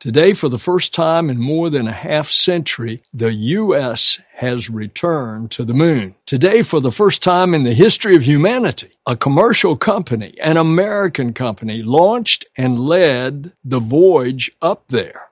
Today, for the first time in more than a half century, the U.S. has returned to the moon. Today, for the first time in the history of humanity, a commercial company, an American company, launched and led the voyage up there.